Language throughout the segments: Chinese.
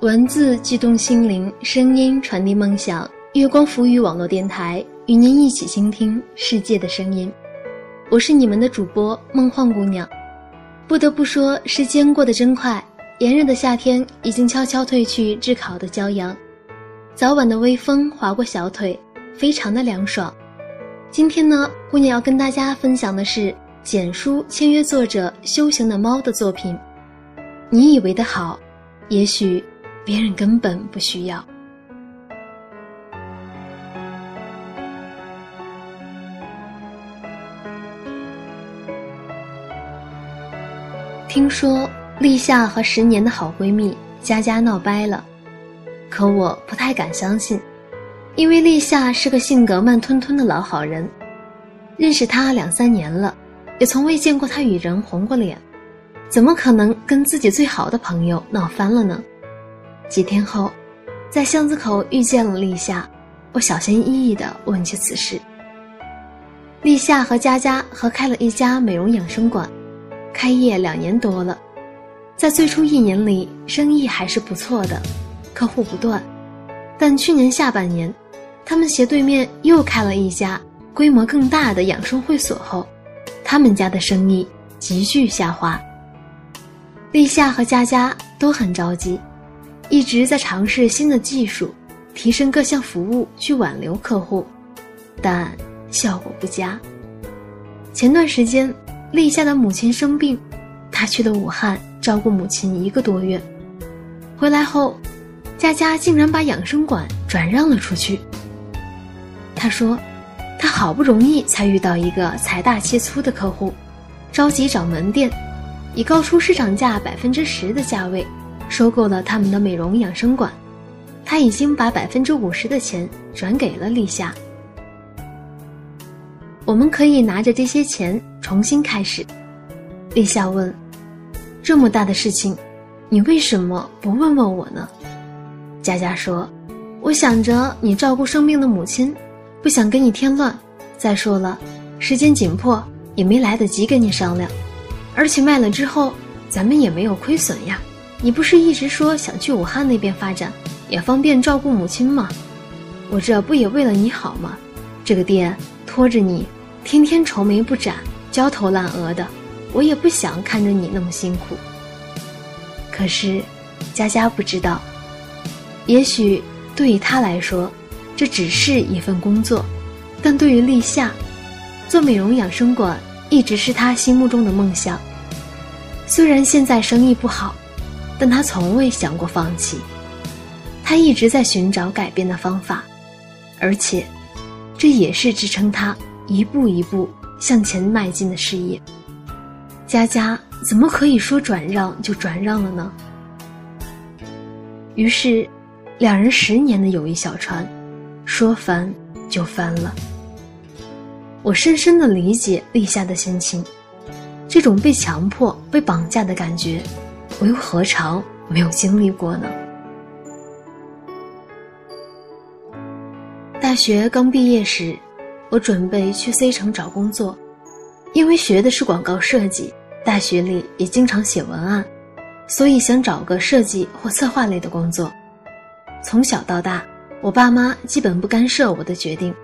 文字激动心灵，声音传递梦想。月光浮语网络电台与您一起倾听世界的声音。我是你们的主播梦幻姑娘。不得不说，时间过得真快，炎热的夏天已经悄悄褪去炙烤的骄阳，早晚的微风划过小腿，非常的凉爽。今天呢，姑娘要跟大家分享的是简书签约作者修行的猫的作品。你以为的好，也许别人根本不需要。听说立夏和十年的好闺蜜佳佳闹掰了，可我不太敢相信，因为立夏是个性格慢吞吞的老好人，认识他两三年了，也从未见过他与人红过脸，怎么可能跟自己最好的朋友闹翻了呢？几天后，在巷子口遇见了立夏，我小心翼翼地问起此事。立夏和佳佳合开了一家美容养生馆。开业两年多了，在最初一年里，生意还是不错的，客户不断。但去年下半年，他们斜对面又开了一家规模更大的养生会所后，他们家的生意急剧下滑。立夏和佳佳都很着急，一直在尝试新的技术，提升各项服务去挽留客户，但效果不佳。前段时间。立夏的母亲生病，他去了武汉照顾母亲一个多月。回来后，佳佳竟然把养生馆转让了出去。他说，他好不容易才遇到一个财大气粗的客户，着急找门店，以高出市场价百分之十的价位收购了他们的美容养生馆。他已经把百分之五十的钱转给了立夏。我们可以拿着这些钱重新开始。立夏问：“这么大的事情，你为什么不问问我呢？”佳佳说：“我想着你照顾生病的母亲，不想给你添乱。再说了，时间紧迫，也没来得及跟你商量。而且卖了之后，咱们也没有亏损呀。你不是一直说想去武汉那边发展，也方便照顾母亲吗？我这不也为了你好吗？这个店拖着你。”天天愁眉不展、焦头烂额的，我也不想看着你那么辛苦。可是，佳佳不知道，也许对于他来说，这只是一份工作；但对于立夏，做美容养生馆一直是他心目中的梦想。虽然现在生意不好，但他从未想过放弃。他一直在寻找改变的方法，而且，这也是支撑他。一步一步向前迈进的事业，佳佳怎么可以说转让就转让了呢？于是，两人十年的友谊小船，说翻就翻了。我深深的理解立夏的心情，这种被强迫、被绑架的感觉，我又何尝没有经历过呢？大学刚毕业时。我准备去 C 城找工作，因为学的是广告设计，大学里也经常写文案，所以想找个设计或策划类的工作。从小到大，我爸妈基本不干涉我的决定，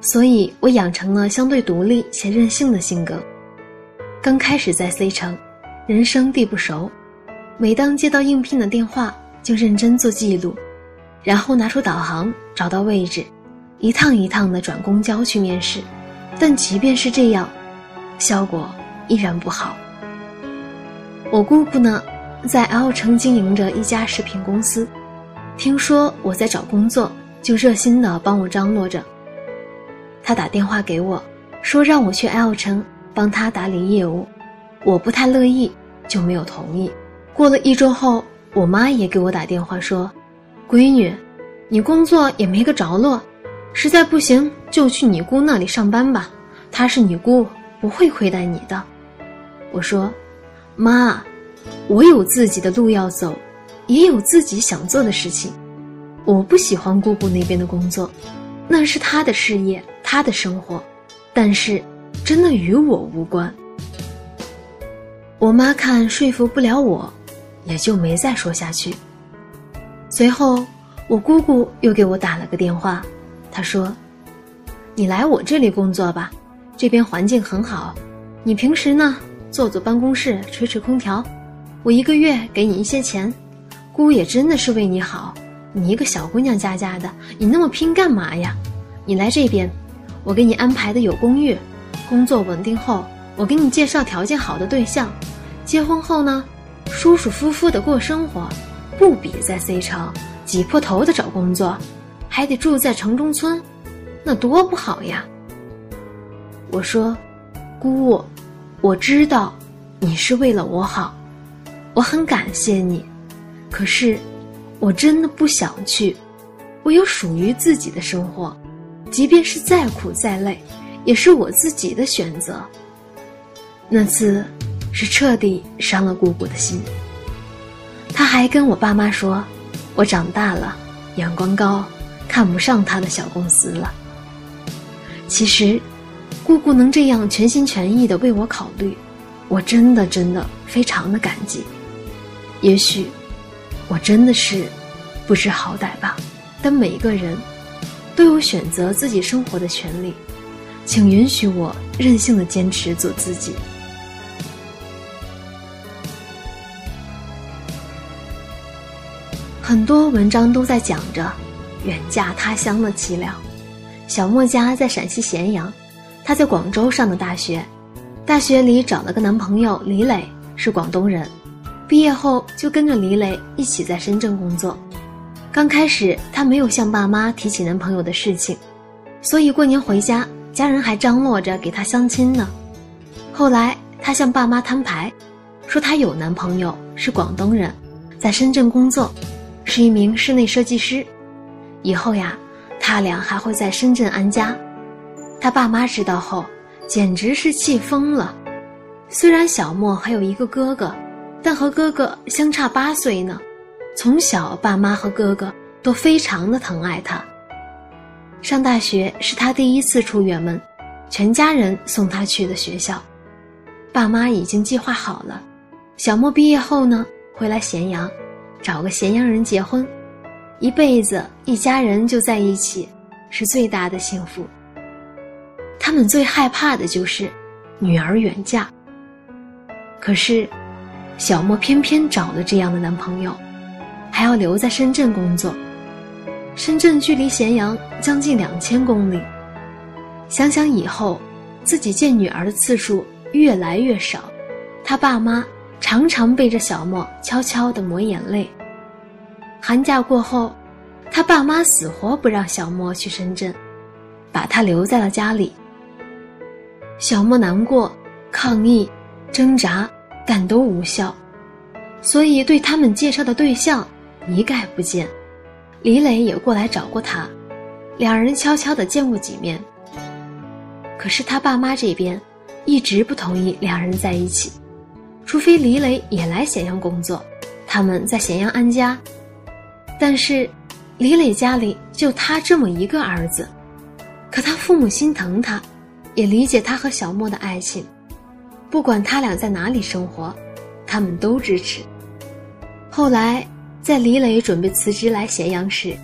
所以我养成了相对独立且任性的性格。刚开始在 C 城，人生地不熟，每当接到应聘的电话，就认真做记录，然后拿出导航找到位置。一趟一趟的转公交去面试，但即便是这样，效果依然不好。我姑姑呢，在 L 城经营着一家食品公司，听说我在找工作，就热心的帮我张罗着。他打电话给我，说让我去 L 城帮他打理业务，我不太乐意，就没有同意。过了一周后，我妈也给我打电话说：“闺女，你工作也没个着落。”实在不行，就去你姑那里上班吧，她是你姑，不会亏待你的。我说：“妈，我有自己的路要走，也有自己想做的事情。我不喜欢姑姑那边的工作，那是她的事业，她的生活，但是真的与我无关。”我妈看说服不了我，也就没再说下去。随后，我姑姑又给我打了个电话，她说：“你来我这里工作吧，这边环境很好。你平时呢，坐坐办公室，吹吹空调，我一个月给你一些钱。姑也真的是为你好，你一个小姑娘家家的，你那么拼干嘛呀？你来这边，我给你安排的有公寓，工作稳定后，我给你介绍条件好的对象，结婚后呢，舒舒服服的过生活。”不比在 C 城挤破头的找工作，还得住在城中村，那多不好呀！我说：“姑，我知道你是为了我好，我很感谢你。可是，我真的不想去。我有属于自己的生活，即便是再苦再累，也是我自己的选择。”那次，是彻底伤了姑姑的心。他还跟我爸妈说：“我长大了，眼光高，看不上他的小公司了。”其实，姑姑能这样全心全意的为我考虑，我真的真的非常的感激。也许，我真的是不知好歹吧。但每一个人都有选择自己生活的权利，请允许我任性的坚持做自己。很多文章都在讲着远嫁他乡的凄凉。小莫家在陕西咸阳，她在广州上的大学，大学里找了个男朋友李磊，是广东人。毕业后就跟着李磊一起在深圳工作。刚开始她没有向爸妈提起男朋友的事情，所以过年回家，家人还张罗着给她相亲呢。后来她向爸妈摊牌，说她有男朋友，是广东人，在深圳工作。是一名室内设计师，以后呀，他俩还会在深圳安家。他爸妈知道后，简直是气疯了。虽然小莫还有一个哥哥，但和哥哥相差八岁呢。从小，爸妈和哥哥都非常的疼爱他。上大学是他第一次出远门，全家人送他去的学校。爸妈已经计划好了，小莫毕业后呢，回来咸阳。找个咸阳人结婚，一辈子一家人就在一起，是最大的幸福。他们最害怕的就是女儿远嫁。可是，小莫偏偏找了这样的男朋友，还要留在深圳工作。深圳距离咸阳将近两千公里，想想以后自己见女儿的次数越来越少，他爸妈。常常背着小莫悄悄地抹眼泪。寒假过后，他爸妈死活不让小莫去深圳，把他留在了家里。小莫难过、抗议、挣扎，但都无效，所以对他们介绍的对象一概不见。李磊也过来找过他，两人悄悄地见过几面。可是他爸妈这边一直不同意两人在一起。除非李磊也来咸阳工作，他们在咸阳安家。但是，李磊家里就他这么一个儿子，可他父母心疼他，也理解他和小莫的爱情，不管他俩在哪里生活，他们都支持。后来，在李磊准备辞职来咸阳时，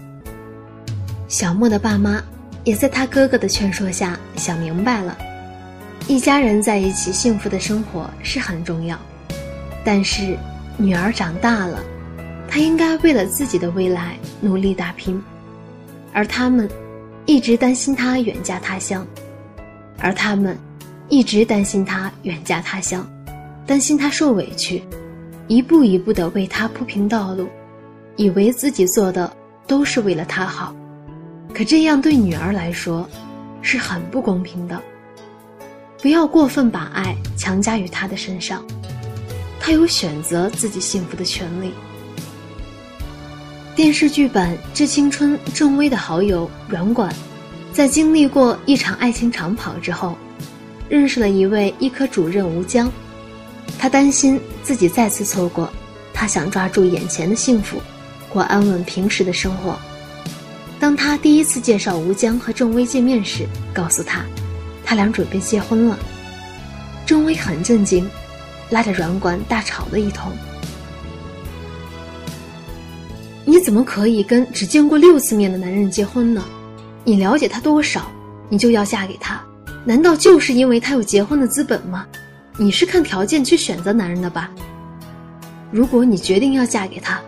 小莫的爸妈也在他哥哥的劝说下想明白了，一家人在一起幸福的生活是很重要。但是，女儿长大了，她应该为了自己的未来努力打拼，而他们一直担心她远嫁他乡，而他们一直担心她远嫁他乡，担心她受委屈，一步一步的为她铺平道路，以为自己做的都是为了她好，可这样对女儿来说是很不公平的。不要过分把爱强加于她的身上。他有选择自己幸福的权利。电视剧版《致青春》郑薇的好友阮管，在经历过一场爱情长跑之后，认识了一位医科主任吴江。他担心自己再次错过，他想抓住眼前的幸福，过安稳平实的生活。当他第一次介绍吴江和郑薇见面时，告诉他，他俩准备结婚了。郑薇很震惊。拉着软管大吵了一通。你怎么可以跟只见过六次面的男人结婚呢？你了解他多少，你就要嫁给他？难道就是因为他有结婚的资本吗？你是看条件去选择男人的吧？如果你决定要嫁给他，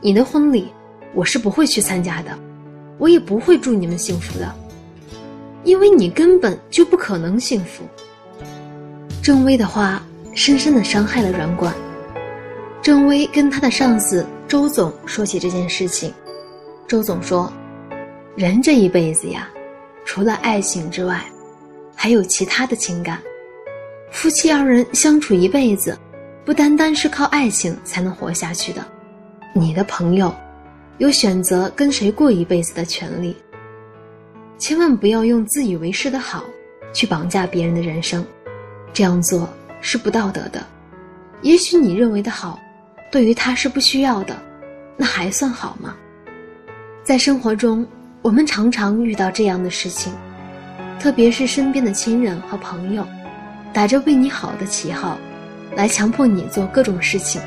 你的婚礼我是不会去参加的，我也不会祝你们幸福的，因为你根本就不可能幸福。郑薇的话深深的伤害了阮管。郑薇跟他的上司周总说起这件事情，周总说：“人这一辈子呀，除了爱情之外，还有其他的情感。夫妻二人相处一辈子，不单单是靠爱情才能活下去的。你的朋友，有选择跟谁过一辈子的权利。千万不要用自以为是的好，去绑架别人的人生，这样做是不道德的。也许你认为的好。”对于他是不需要的，那还算好吗？在生活中，我们常常遇到这样的事情，特别是身边的亲人和朋友，打着为你好的旗号，来强迫你做各种事情，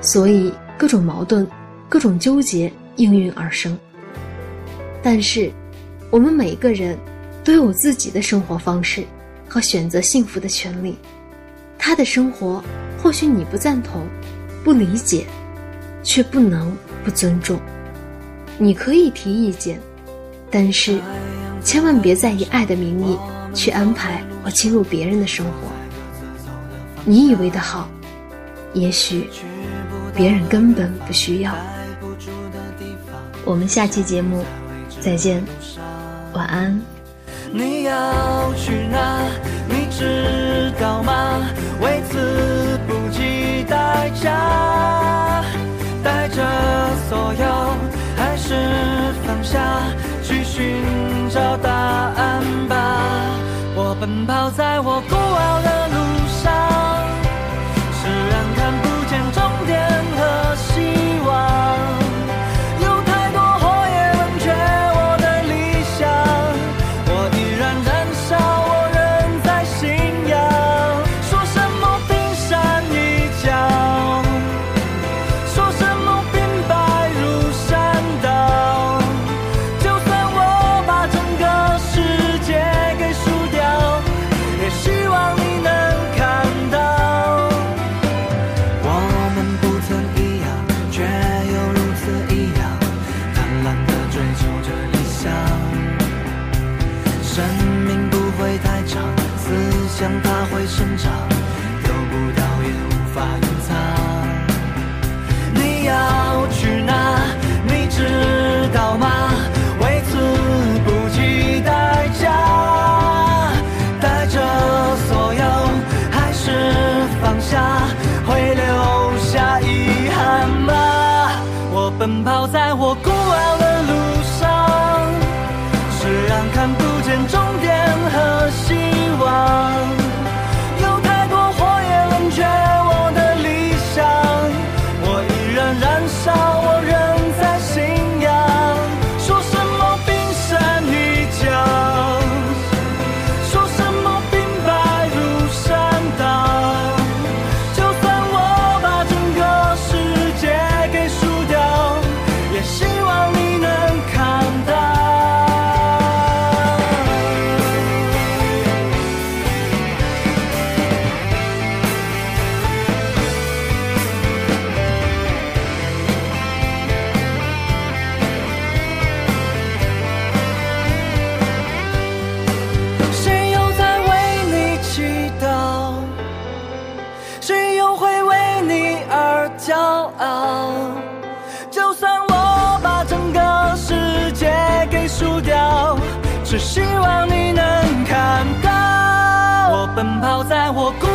所以各种矛盾、各种纠结应运而生。但是，我们每个人都有自己的生活方式和选择幸福的权利。他的生活或许你不赞同。不理解，却不能不尊重。你可以提意见，但是千万别再以爱的名义去安排或侵入别人的生活。你以为的好，也许别人根本不需要。我们下期节目再见，晚安。寻找答案吧。我奔跑在我孤傲的生命不会太长思想它会生长丢不掉也无法隐藏。你要去哪你知道吗？为此不计代价带着所有还是放下会留下遗憾吗？我奔跑在我孤傲的路上虽然看不见中只希望你能看到，我奔跑在我。